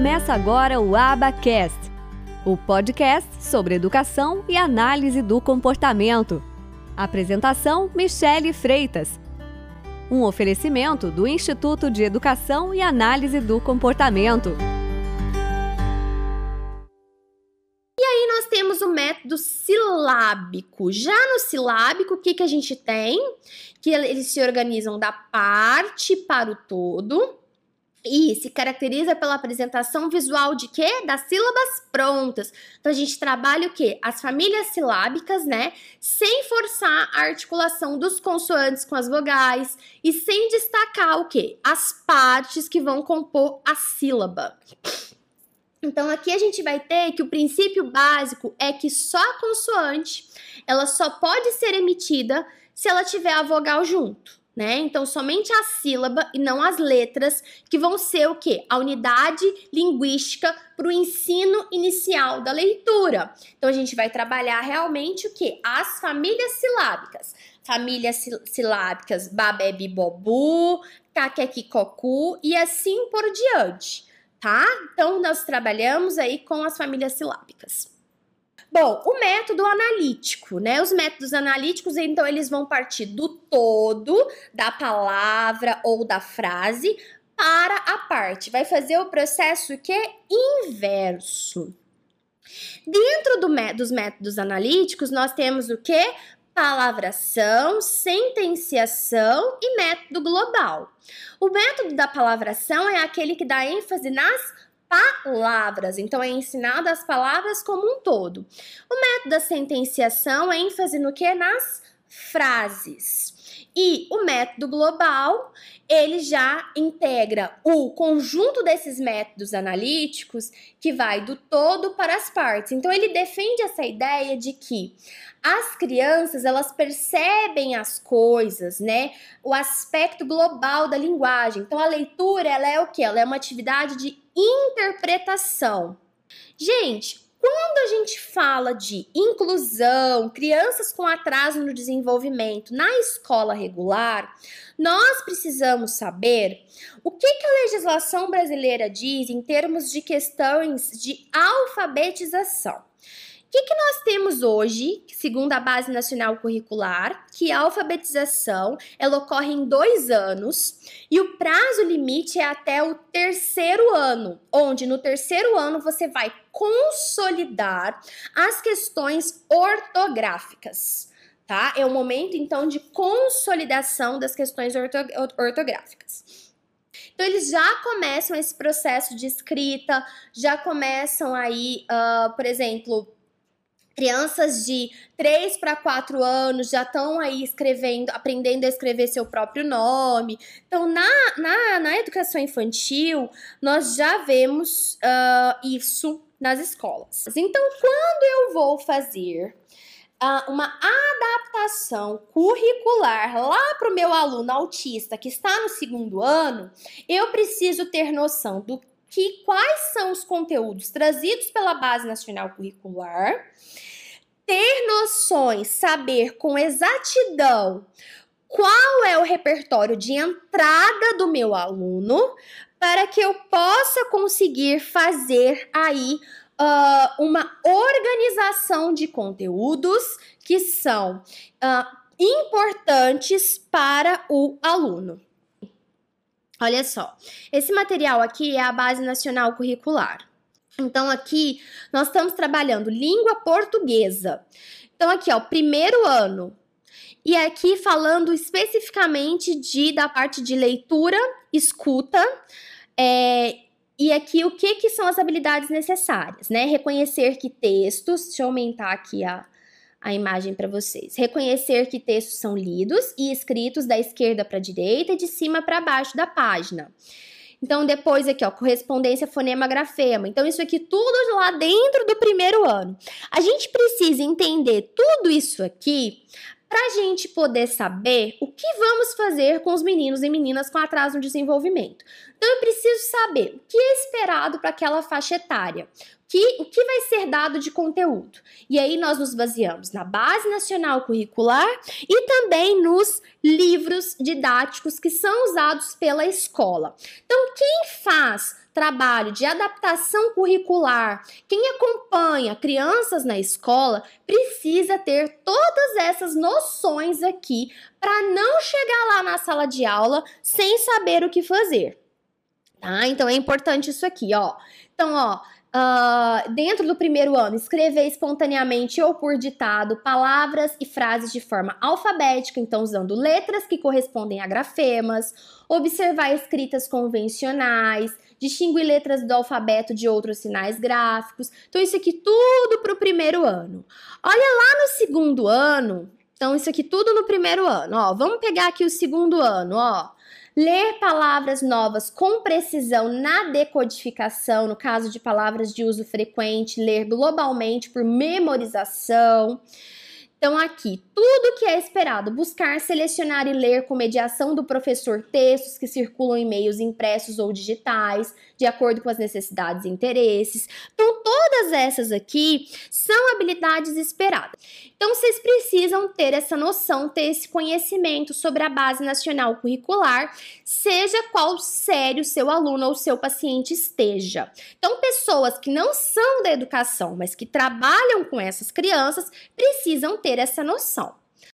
Começa agora o Abacast, o podcast sobre educação e análise do comportamento. Apresentação: Michele Freitas. Um oferecimento do Instituto de Educação e Análise do Comportamento. E aí nós temos o método silábico. Já no silábico, o que, que a gente tem? Que eles se organizam da parte para o todo e se caracteriza pela apresentação visual de quê? Das sílabas prontas. Então a gente trabalha o quê? As famílias silábicas, né? Sem forçar a articulação dos consoantes com as vogais e sem destacar o quê? As partes que vão compor a sílaba. Então aqui a gente vai ter que o princípio básico é que só a consoante, ela só pode ser emitida se ela tiver a vogal junto né? Então, somente a sílaba e não as letras, que vão ser o quê? A unidade linguística para o ensino inicial da leitura. Então, a gente vai trabalhar realmente o quê? As famílias silábicas. Famílias silábicas Babebi Bobu, Cocu e assim por diante, tá? Então, nós trabalhamos aí com as famílias silábicas. Bom, o método analítico, né? Os métodos analíticos, então, eles vão partir do todo da palavra ou da frase para a parte. Vai fazer o processo que é inverso. Dentro do, dos métodos analíticos, nós temos o que? Palavração, sentenciação e método global. O método da palavração é aquele que dá ênfase nas palavras. Então, é ensinado as palavras como um todo. O método da sentenciação é ênfase no que? Nas frases. E o método global, ele já integra o conjunto desses métodos analíticos que vai do todo para as partes. Então ele defende essa ideia de que as crianças, elas percebem as coisas, né? O aspecto global da linguagem. Então a leitura, ela é o que? Ela é uma atividade de interpretação. Gente, quando a gente fala de inclusão, crianças com atraso no desenvolvimento na escola regular, nós precisamos saber o que, que a legislação brasileira diz em termos de questões de alfabetização. O que, que nós temos hoje, segundo a Base Nacional Curricular, que a alfabetização ela ocorre em dois anos e o prazo limite é até o terceiro ano, onde no terceiro ano você vai consolidar as questões ortográficas. Tá? É o momento então de consolidação das questões orto ortográficas. Então, eles já começam esse processo de escrita, já começam aí, uh, por exemplo, Crianças de 3 para 4 anos já estão aí escrevendo, aprendendo a escrever seu próprio nome. Então, na, na, na educação infantil, nós já vemos uh, isso nas escolas. Então, quando eu vou fazer uh, uma adaptação curricular lá para o meu aluno autista que está no segundo ano, eu preciso ter noção do que quais são os conteúdos trazidos pela Base Nacional Curricular ter noções, saber com exatidão qual é o repertório de entrada do meu aluno para que eu possa conseguir fazer aí uh, uma organização de conteúdos que são uh, importantes para o aluno. Olha só, esse material aqui é a Base Nacional Curricular. Então, aqui nós estamos trabalhando língua portuguesa. Então, aqui, ó, primeiro ano. E aqui falando especificamente de da parte de leitura, escuta, é, e aqui o que, que são as habilidades necessárias, né? Reconhecer que textos, deixa eu aumentar aqui a, a imagem para vocês. Reconhecer que textos são lidos e escritos da esquerda para a direita e de cima para baixo da página. Então, depois aqui, ó, correspondência fonema-grafema. Então, isso aqui tudo lá dentro do primeiro ano. A gente precisa entender tudo isso aqui para a gente poder saber o que vamos fazer com os meninos e meninas com atraso no desenvolvimento. Então, eu preciso saber o que é esperado para aquela faixa etária, que, o que vai ser dado de conteúdo. E aí nós nos baseamos na Base Nacional Curricular e também nos livros didáticos que são usados pela escola. Então, quem faz trabalho de adaptação curricular, quem acompanha crianças na escola precisa ter todas essas noções aqui para não chegar lá na sala de aula sem saber o que fazer. Tá? Então é importante isso aqui, ó. Então, ó, Uh, dentro do primeiro ano, escrever espontaneamente ou por ditado palavras e frases de forma alfabética, então usando letras que correspondem a grafemas, observar escritas convencionais, distinguir letras do alfabeto de outros sinais gráficos. Então, isso aqui tudo para o primeiro ano. Olha lá no segundo ano. Então, isso aqui tudo no primeiro ano. Ó, vamos pegar aqui o segundo ano, ó ler palavras novas com precisão na decodificação, no caso de palavras de uso frequente, ler globalmente por memorização. Então, aqui, tudo que é esperado, buscar, selecionar e ler com mediação do professor textos que circulam em meios impressos ou digitais, de acordo com as necessidades e interesses. Então, todas essas aqui são habilidades esperadas. Então, vocês precisam ter essa noção, ter esse conhecimento sobre a base nacional curricular, seja qual sério seu aluno ou seu paciente esteja. Então, pessoas que não são da educação, mas que trabalham com essas crianças, precisam ter ter essa noção.